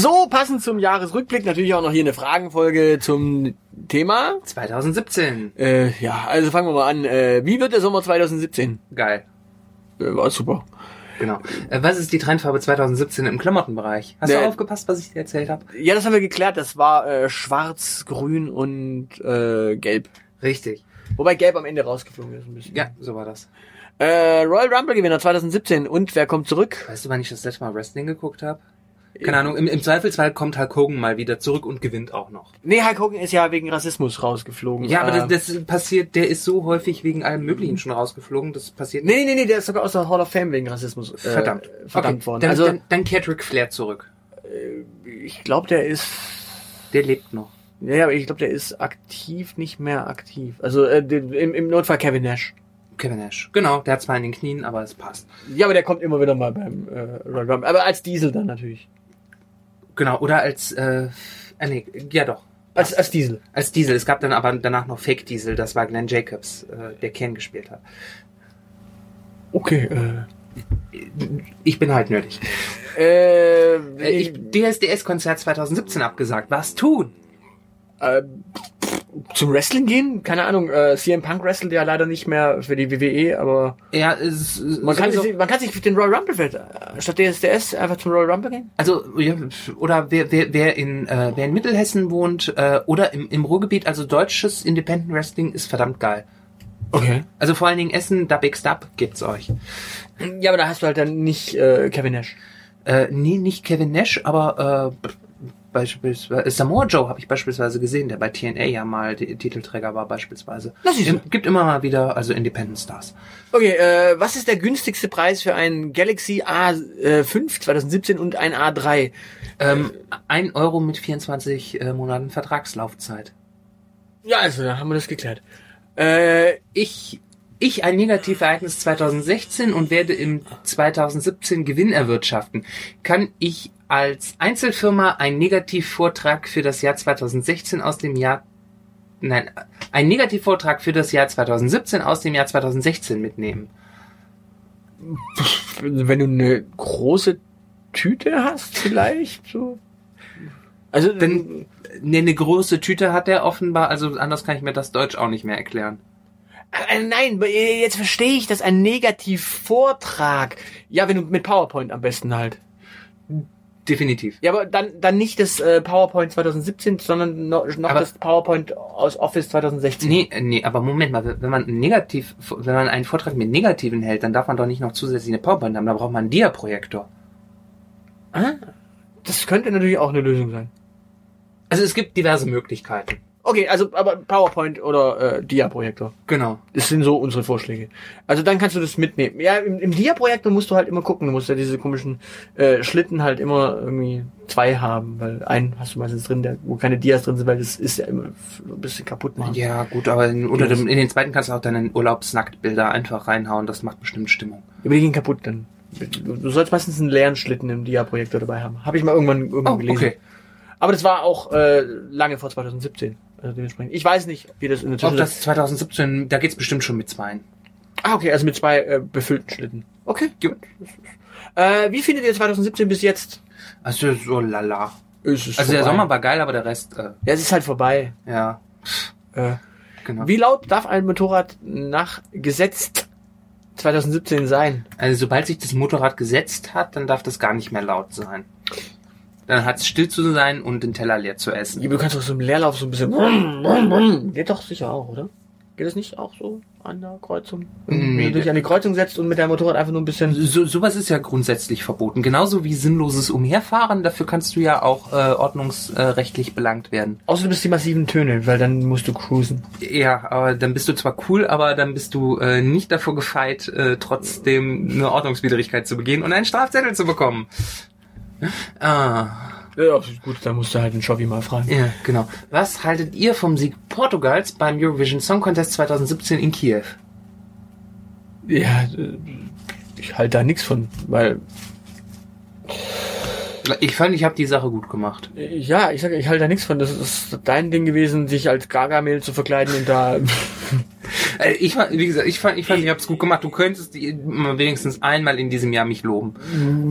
So, passend zum Jahresrückblick natürlich auch noch hier eine Fragenfolge zum Thema. 2017. Äh, ja, also fangen wir mal an. Äh, wie wird der Sommer 2017? Geil. Äh, war super. Genau. Äh, was ist die Trendfarbe 2017 im Klamottenbereich? Hast du aufgepasst, was ich dir erzählt habe? Ja, das haben wir geklärt. Das war äh, schwarz, grün und äh, gelb. Richtig. Wobei gelb am Ende rausgeflogen ist ein bisschen. Ja, so war das. Äh, Royal Rumble Gewinner 2017 und wer kommt zurück? Weißt du, wann ich das letzte Mal Wrestling geguckt habe? Keine Ahnung, im, im Zweifelsfall kommt Hulk Hogan mal wieder zurück und gewinnt auch noch. Nee, Hulk Hogan ist ja wegen Rassismus rausgeflogen. Ja, aber Äh, das, das passiert, der ist so häufig wegen allem Möglichen schon rausgeflogen, das passiert Nee, nee, nee, der ist sogar aus der Hall of Fame wegen Rassismus. Äh, Verdammt. Verdammt Okay, worden. Dann, also, dann, dann kehrt Ric Flair zurück. ich glaube, der ist. Der lebt noch. Ja, aber ich glaube, der ist aktiv nicht mehr aktiv. Also äh, im, im Notfall Kevin Nash. Kevin Nash. Genau, der hat zwar in den Knien, aber es passt. Ja, aber der kommt immer wieder mal beim äh, Royal Rumble. Aber als Diesel dann natürlich. Genau, oder als, äh, äh nee, ja doch. Als, als Diesel. Als Diesel. Es gab dann aber danach noch Fake Diesel, das war Glenn Jacobs, äh, der Ken gespielt hat. Okay. Äh, Ich bin halt nerdig. äh, Äh, ich, DSDS-Konzert 2017 abgesagt. Was tun? äh, zum Wrestling gehen? Keine Ahnung. Äh, CM Punk wrestelt ja leider nicht mehr für die WWE, aber Ja, es, man kann, sich, man kann sich für den Royal Rumble vielleicht, äh, statt DSDS einfach zum Royal Rumble gehen. Also, ja, oder wer, wer, wer, in, äh, wer in Mittelhessen wohnt äh, oder im, im Ruhrgebiet, also deutsches Independent Wrestling ist verdammt geil. Okay. Also vor allen Dingen Essen, da Big Stub gibt's euch. Ja, aber da hast du halt dann nicht äh, Kevin Nash. Äh, nee, nicht Kevin Nash, aber äh, beispielsweise Samoa Joe habe ich beispielsweise gesehen, der bei TNA ja mal Titelträger war beispielsweise. Na, siehst du. Im- Gibt immer mal wieder also Independent Stars. Okay, äh, was ist der günstigste Preis für einen Galaxy A5 2017 und ein A3? Ähm, ein Euro mit 24 äh, Monaten Vertragslaufzeit. Ja, also, da haben wir das geklärt. Äh, Ich, ich ein Negativereignis 2016 und werde im 2017 Gewinn erwirtschaften. Kann ich als Einzelfirma einen Negativvortrag für das Jahr 2016 aus dem Jahr Nein, einen Negativvortrag für das Jahr 2017 aus dem Jahr 2016 mitnehmen. wenn du eine große Tüte hast, vielleicht so. Also, Denn ne, eine große Tüte hat er offenbar, also anders kann ich mir das Deutsch auch nicht mehr erklären. Äh, nein, äh, jetzt verstehe ich das, ein Negativvortrag. Ja, wenn du mit PowerPoint am besten halt. Definitiv. Ja, aber dann, dann nicht das äh, PowerPoint 2017, sondern noch, noch das PowerPoint aus Office 2016. Nee, nee, aber Moment mal, wenn man negativ, wenn man einen Vortrag mit Negativen hält, dann darf man doch nicht noch zusätzlich eine PowerPoint haben, da braucht man einen Dia-Projektor. Ah, das könnte natürlich auch eine Lösung sein. Also es gibt diverse Möglichkeiten. Okay, also aber PowerPoint oder äh, Dia-Projektor. Genau. Das sind so unsere Vorschläge. Also dann kannst du das mitnehmen. Ja, im, im Dia-Projektor musst du halt immer gucken. Du musst ja diese komischen äh, Schlitten halt immer irgendwie zwei haben, weil einen hast du meistens drin, der, wo keine Dias drin sind, weil das ist ja immer ein bisschen kaputt machen. Ja, gut, aber in, unter dem, in den zweiten kannst du auch deine Urlaubsnacktbilder einfach reinhauen, das macht bestimmt Stimmung. Aber die gehen kaputt dann. Du, du sollst meistens einen leeren Schlitten im Dia-Projektor dabei haben. Habe ich mal irgendwann, irgendwann Oh, gelesen. okay. Aber das war auch äh, lange vor 2017. Also dementsprechend. Ich weiß nicht, wie das in der Ob Zwischenzeit... das 2017, da geht's bestimmt schon mit zweien. Ah, okay, also mit zwei äh, befüllten Schlitten. Okay, gut. Äh, wie findet ihr 2017 bis jetzt? Also so lala. Es ist Also der vorbei. Sommer war geil, aber der Rest, äh, Ja, es ist halt vorbei. ja, Äh, genau. wie laut darf ein Motorrad nach Gesetz 2017 sein? Also sobald sich das Motorrad gesetzt hat, dann darf das gar nicht mehr laut sein. Dann hat es still zu sein und den Teller leer zu essen. Ja, Du kannst doch so im Leerlauf so ein bisschen... Brumm, brumm, brumm. Geht doch sicher auch, oder? Geht das nicht auch so an der Kreuzung? Wenn Nee, du dich an die Kreuzung setzt und mit deinem Motorrad einfach nur ein bisschen... So, sowas ist ja grundsätzlich verboten. Genauso wie sinnloses Umherfahren. Dafür kannst du ja auch äh, ordnungsrechtlich belangt werden. Außer du bist die massiven Töne, weil dann musst du cruisen. Ja, aber dann bist du zwar cool, aber dann bist du äh, nicht davor gefeit, äh, trotzdem eine Ordnungswidrigkeit zu begehen und einen Strafzettel zu bekommen. Ah, Ja, gut, dann musst du halt den Chauvi mal fragen. ja, genau. Was haltet ihr vom Sieg Portugals beim Eurovision Song Contest 2017 in Kiew? Ja, äh, ich halte da nichts von, weil Ich fand, ich habe die Sache gut gemacht. Ja, ich sage, ich halte da nichts von. Das ist dein Ding gewesen, sich als Gargamel zu verkleiden und da. Äh, Ich fand, wie gesagt, ich fand, ich fand, ich hab's gut gemacht. Du könntest die, mal wenigstens einmal in diesem Jahr mich loben.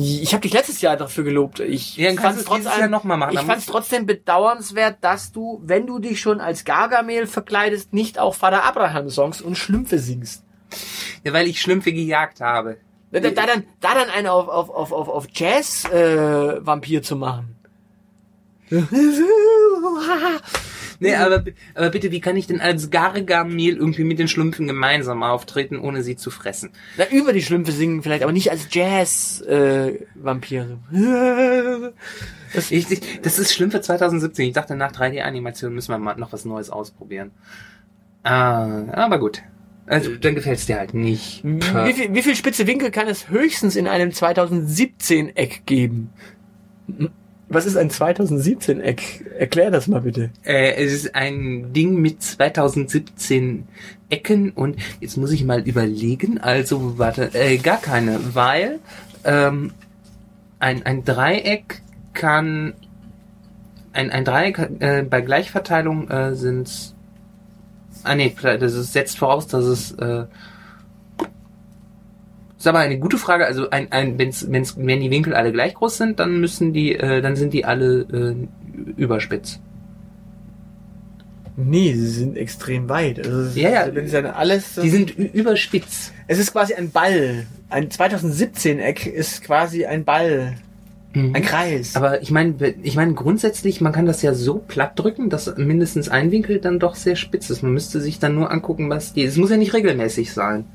Ich habe dich letztes Jahr dafür gelobt. Ich Ja, du es dieses Jahr noch mal machen. Ich fand es trotzdem bedauernswert, dass du, wenn du dich schon als Gargamel verkleidest, nicht auch Vater Abraham Songs und Schlümpfe singst. Ja, weil ich Schlümpfe gejagt habe. Da, da, da dann, da dann einen auf, auf, auf, auf, auf Jazz äh, Vampir zu machen. Nee, aber, aber bitte, wie kann ich denn als Gargamel irgendwie mit den Schlümpfen gemeinsam auftreten, ohne sie zu fressen? Na, über die Schlümpfe singen vielleicht, aber nicht als Jazz äh, Vampire. Das, Ich, ich, das ist Schlümpfe 2017. Ich dachte, nach 3D-Animation müssen wir mal noch was Neues ausprobieren. Ah, aber gut. Also, dann gefällt's dir halt nicht. wie, viel, wie viel spitze Winkel kann es höchstens in einem 2017 Eck geben? Was ist ein 2017 Eck? Erklär das mal bitte. Äh, es ist ein Ding mit 2017 Ecken und jetzt muss ich mal überlegen. Also, warte, äh, gar keine, weil ähm, ein, ein Dreieck kann ein, ein Dreieck äh, bei Gleichverteilung äh, sind Ah nee, das ist, setzt voraus, dass es äh, ist aber eine gute Frage. Also ein, ein wenn's, wenn's, wenn die Winkel alle gleich groß sind, dann müssen die, äh, dann sind die alle äh, überspitz. Nee, sie sind extrem weit. Also, Ja, ja. wenn sie dann alles. Die sind überspitz. es ist quasi ein Ball. Ein 2017 Eck ist quasi ein Ball. Ein Kreis. Aber ich meine, ich meine grundsätzlich, man kann das ja so platt drücken, dass mindestens ein Winkel dann doch sehr spitz ist. Man müsste sich dann nur angucken, was die. Es muss ja nicht regelmäßig sein.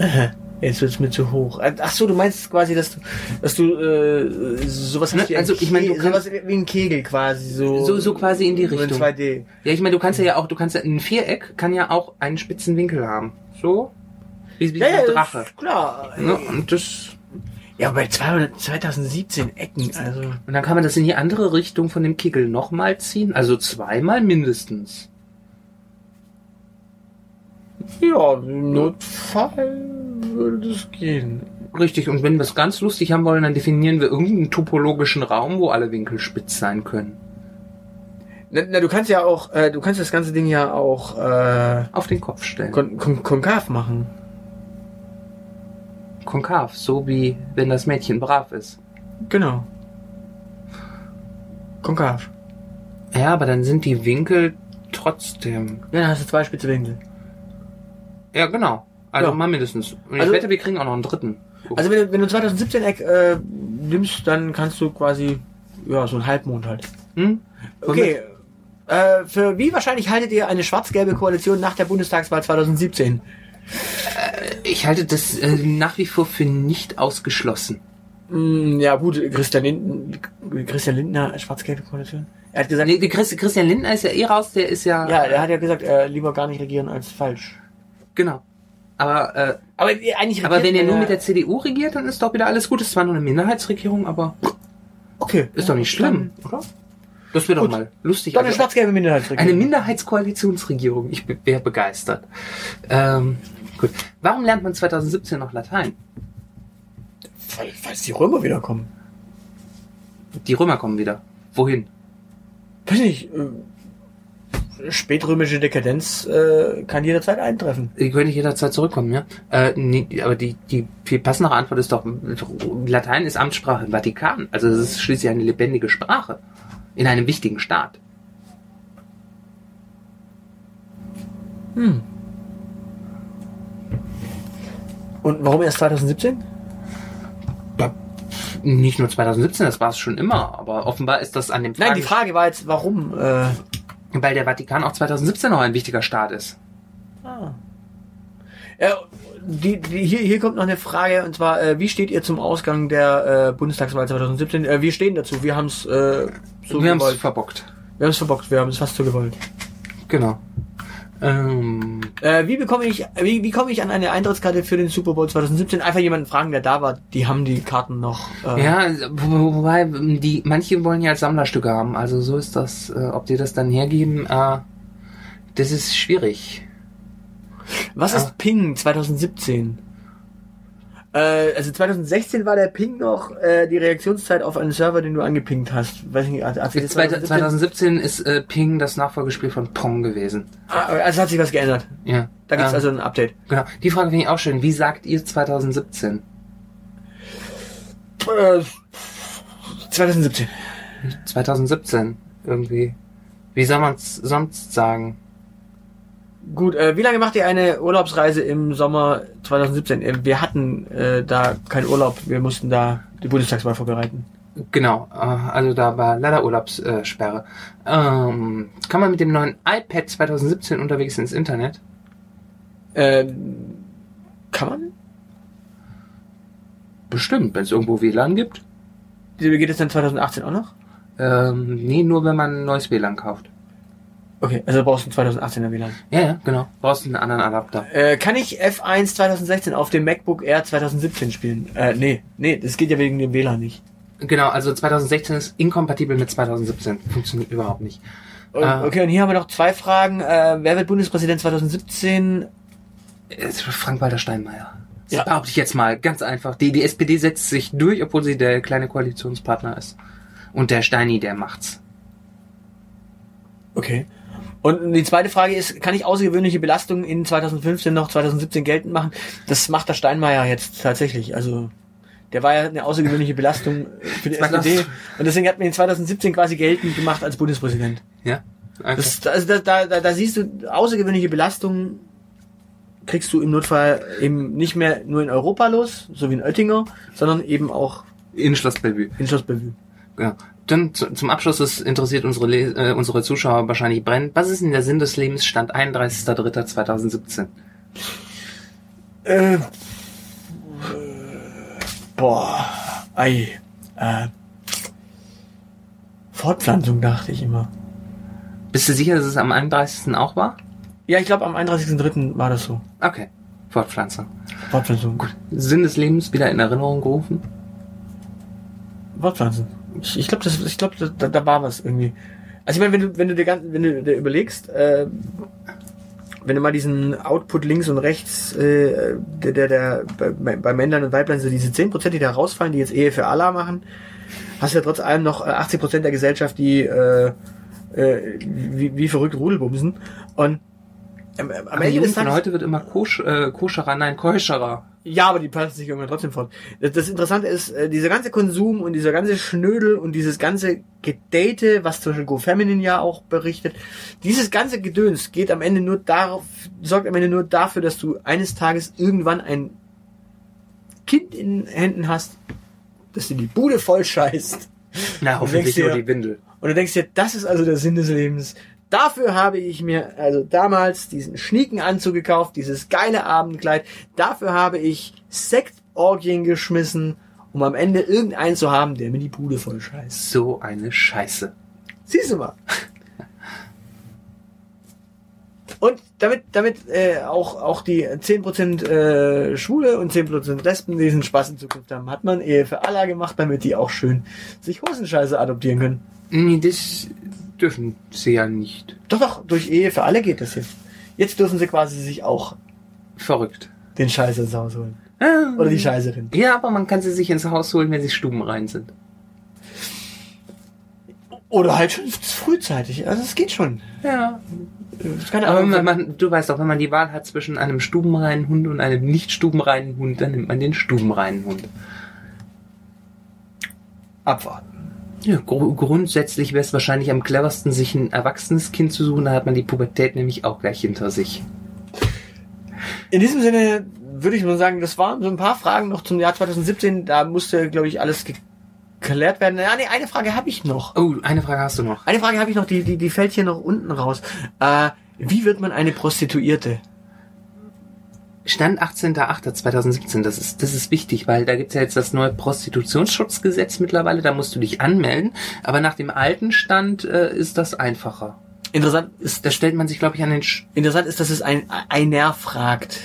Jetzt wird's mir zu hoch. Ach so, du meinst quasi, dass du, dass du äh, sowas Ne, hast wie ein also, ich meine, sowas wie ein Kegel quasi so. So, so quasi in die so in Richtung. 2D. Ja, ich meine, du kannst ja auch, du kannst ja ein Viereck kann ja auch einen spitzen Winkel haben. So wie, wie Ja, ja, ein Drache. klar. Ne? Und das Ja, bei 200, 2017 Ecken, also. und dann kann man das in die andere Richtung von dem Kegel nochmal ziehen, also zweimal mindestens. Ja, im Notfall würde das gehen. Richtig, und wenn wir es ganz lustig haben wollen, dann definieren wir irgendeinen topologischen Raum, wo alle Winkel spitz sein können. Na, na, du kannst ja auch, äh, du kannst das ganze Ding ja auch äh, Auf den Kopf stellen. kon kon konkav machen. Konkav, so wie wenn das Mädchen brav ist. Genau. Konkav. Ja, aber dann sind die Winkel trotzdem. Ja, dann hast du zwei spitze Winkel. Ja, genau. Also Ja. mal mindestens. Und ich Also- wette, wir kriegen auch noch einen dritten. Also wenn du, wenn du 2017 Eck äh, nimmst, dann kannst du quasi, ja, so ein Halbmond halt. Hm? Okay. Äh, für wie wahrscheinlich haltet ihr eine schwarz-gelbe Koalition nach der Bundestagswahl 2017? Ich halte das äh, nach wie vor für nicht ausgeschlossen. Mm, ja gut, Christian, Linden, Christian Lindner, schwarz-gelbe Koalition. Er hat gesagt, Nee, Christ, Christian Lindner ist ja eh raus, der ist ja. ja, er hat ja gesagt, äh, lieber gar nicht regieren als falsch. Genau. Aber, äh, Aber äh, eigentlich aber wenn er nur mit der CDU regiert, dann ist doch wieder alles gut. Es ist zwar nur eine Minderheitsregierung, aber Okay. ist doch nicht schlimm, oder? Das wäre doch mal lustig. Dann eine Also, schwarz-gelbe Minderheitsregierung. eine Minderheitskoalitionsregierung. Ich wäre begeistert. Ähm, gut. Warum lernt man 2017 noch Latein? Weil, falls die Römer wiederkommen. Die Römer kommen wieder. Wohin? Weiß nicht, äh, spätrömische Dekadenz äh, kann jederzeit eintreffen. Die können nicht jederzeit zurückkommen, ja? Äh, nee, aber die, die viel passendere Antwort ist doch, Latein ist Amtssprache im Vatikan. Also es ist schließlich eine lebendige Sprache. In einem wichtigen Staat. Hm. Und warum erst 2017? Nicht nur 2017, das war es schon immer, aber offenbar ist das an dem Nein, die Frage war jetzt, warum? Äh, weil der Vatikan auch 2017 noch ein wichtiger Staat ist. ah. ja, die, die, hier, hier kommt noch eine Frage, und zwar, äh, wie steht ihr zum Ausgang der äh, Bundestagswahl 2017? Äh, wir stehen dazu, wir haben es äh, so wir haben es verbockt. Wir haben es verbockt, wir haben es fast so gewollt. Genau. Ähm, Äh, wie bekomme ich, wie, wie komme ich an eine Eintrittskarte für den Super Bowl 2017? Einfach jemanden fragen, der da war. Die haben die Karten noch. Äh, ja, wo- wobei die manche wollen ja als Sammlerstücke haben. Also so ist das. Äh, ob die das dann hergeben, äh, das ist schwierig. Was Ah. ist Ping 2017? Äh, also 2016 war der Ping noch äh, die Reaktionszeit auf einen Server, den du angepingt hast. Weiß nicht, also 2017, 2017 ist äh, Ping das Nachfolgespiel von Pong gewesen. Ah, also hat sich was geändert. Ja. Da gibt's Ähm, also ein Update. Genau. Die Frage finde ich auch schön. Wie sagt ihr 2017? Äh, 2017. 2017 irgendwie. Wie soll man es sonst sagen? Gut, äh, wie lange macht ihr eine Urlaubsreise im Sommer 2017? Äh, wir hatten äh, da keinen Urlaub, wir mussten da die Bundestagswahl vorbereiten. Genau, äh, also da war leider Urlaubssperre. Ähm, kann man mit dem neuen iPad 2017 unterwegs ins Internet? Äh, kann man? Bestimmt, wenn es irgendwo WLAN gibt. Wie geht es dann 2018 auch noch? Ähm, nee, nur wenn man ein neues WLAN kauft. Okay, also brauchst du einen 2018er WLAN. Ja, ja, genau. Brauchst einen anderen Adapter. Äh, kann ich F1 2016 auf dem MacBook Air 2017 spielen? Äh, nee, nee, das geht ja wegen dem WLAN nicht. Genau, also 2016 ist inkompatibel mit 2017. Funktioniert überhaupt nicht. Und, Ah. Okay, und hier haben wir noch zwei Fragen. Äh, wer wird Bundespräsident 2017? Es ist Frank-Walter Steinmeier. Das Ja. behaupte ich jetzt mal. Ganz einfach. Die, die SPD setzt sich durch, obwohl sie der kleine Koalitionspartner ist. Und der Steini, der macht's. Okay. Und die zweite Frage ist, kann ich außergewöhnliche Belastungen in 2015 noch 2017 geltend machen? Das macht der Steinmeier jetzt tatsächlich. Also der war ja eine außergewöhnliche Belastung für die 2000 SPD und deswegen hat man ihn 2017 quasi geltend gemacht als Bundespräsident. Ja? Okay. Das, also da, da, da, siehst du, außergewöhnliche Belastungen kriegst du im Notfall eben nicht mehr nur in Europa los, so wie in Oettinger, sondern eben auch in Schloss Bellevue. in Schloss Bellevue. Genau. Dann zu, zum Abschluss, das interessiert unsere, äh, unsere Zuschauer wahrscheinlich brennend. Was ist denn der Sinn des Lebens? Stand 31.03.2017. Äh, boah, ei, äh, Fortpflanzung dachte ich immer. Bist du sicher, dass es am 31. auch war? Ja, ich glaube am 31.03. war das so. Okay. Fortpflanzung. Fortpflanzung. Gut. Sinn des Lebens wieder in Erinnerung gerufen? Fortpflanzen. Ich, ich glaube, ich glaube, da, da war was irgendwie. Also ich meine, wenn du, wenn du dir ganz, wenn du dir überlegst, äh, wenn du mal diesen Output links und rechts, äh, der, der, der bei, bei Männlein und Weiblein so diese 10%, die da rausfallen, die jetzt Ehe für Allah machen, hast du ja trotz allem noch äh, 80% der Gesellschaft, die äh, äh, wie, wie verrückt Rudelbumsen. Und am Aber die Ende des Tages, heute wird immer kosch, äh, koscherer, nein, keuscherer. ja, aber die pflanzen sich irgendwann trotzdem fort. Das, das Interessante ist, äh, dieser ganze Konsum und dieser ganze Schnödel und dieses ganze Gedate, was zum Beispiel GoFeminine ja auch berichtet, dieses ganze Gedöns geht am Ende nur darauf, sorgt am Ende nur dafür, dass du eines Tages irgendwann ein Kind in Händen hast, das dir die Bude voll scheißt. Na, hoffentlich nur die Windel. Und du denkst dir, das ist also der Sinn des Lebens. Dafür habe ich mir also damals diesen schnieken Anzug gekauft, dieses geile Abendkleid. Dafür habe ich Sektorgien geschmissen, um am Ende irgendeinen zu haben, der mir die Bude voll scheißt. So eine Scheiße. Siehst du mal. Und damit, damit äh, auch, auch die 10% äh, Schwule und 10% Lesben diesen Spaß in Zukunft haben, hat man Ehe für Allah gemacht, damit die auch schön sich Hosenscheiße adoptieren können. Nee, das dürfen sie ja nicht. Doch, doch, durch Ehe für alle geht das jetzt. Jetzt dürfen sie quasi sich auch Verrückt. den Scheiß ins Haus holen. Ah. Oder die Scheißerin. Ja, aber man kann sie sich ins Haus holen, wenn sie stubenrein sind. Oder halt schon frühzeitig. Also es geht schon. Ja. Aber wenn man, du weißt doch, wenn man die Wahl hat zwischen einem stubenreinen Hund und einem nicht stubenreinen Hund, dann nimmt man den stubenreinen Hund. abwarten. Ja, gru grundsätzlich wäre es wahrscheinlich am cleversten, sich ein erwachsenes Kind zu suchen, da hat man die Pubertät nämlich auch gleich hinter sich. In diesem Sinne würde ich mal sagen, das waren so ein paar Fragen noch zum Jahr 2017. Da musste, glaube ich, alles geklärt werden. Ja, nee, eine Frage habe ich noch. Oh, eine Frage hast du noch. Eine Frage habe ich noch, die, die, die fällt hier noch unten raus. Äh, wie wird man eine Prostituierte? Stand 18.08.2017, das ist, das ist wichtig, weil da gibt's ja jetzt das neue Prostitutionsschutzgesetz mittlerweile, da musst du dich anmelden, aber nach dem alten Stand äh, ist das einfacher. Interessant ist, Da stellt man sich, glaube ich, an den... Sch interessant ist, dass es ein einer fragt.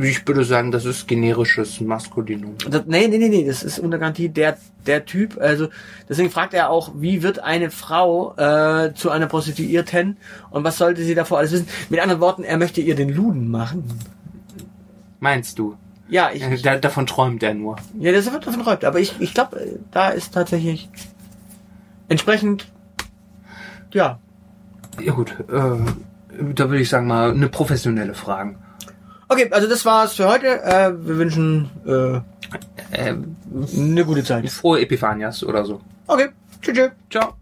Ich würde sagen, das ist generisches Maskulinum. Das, nee, nee, nee, nee, das ist unter Garantie der, der Typ. Also deswegen fragt er auch, wie wird eine Frau äh, zu einer Prostituierten und was sollte sie davor alles wissen? Mit anderen Worten, er möchte ihr den Luden machen. Meinst du? Ja, ich, Äh, Da, davon träumt er nur. ja, das wird davon träumt. Aber ich, ich glaube, da ist tatsächlich entsprechend, ja, Ja gut, äh, da würde ich sagen mal eine professionelle Fragen. Okay, also das war's für heute. Äh, wir wünschen äh, Äh, eine gute Zeit. frohe Epiphanias oder so. Okay, tschüss. tschüss. Ciao.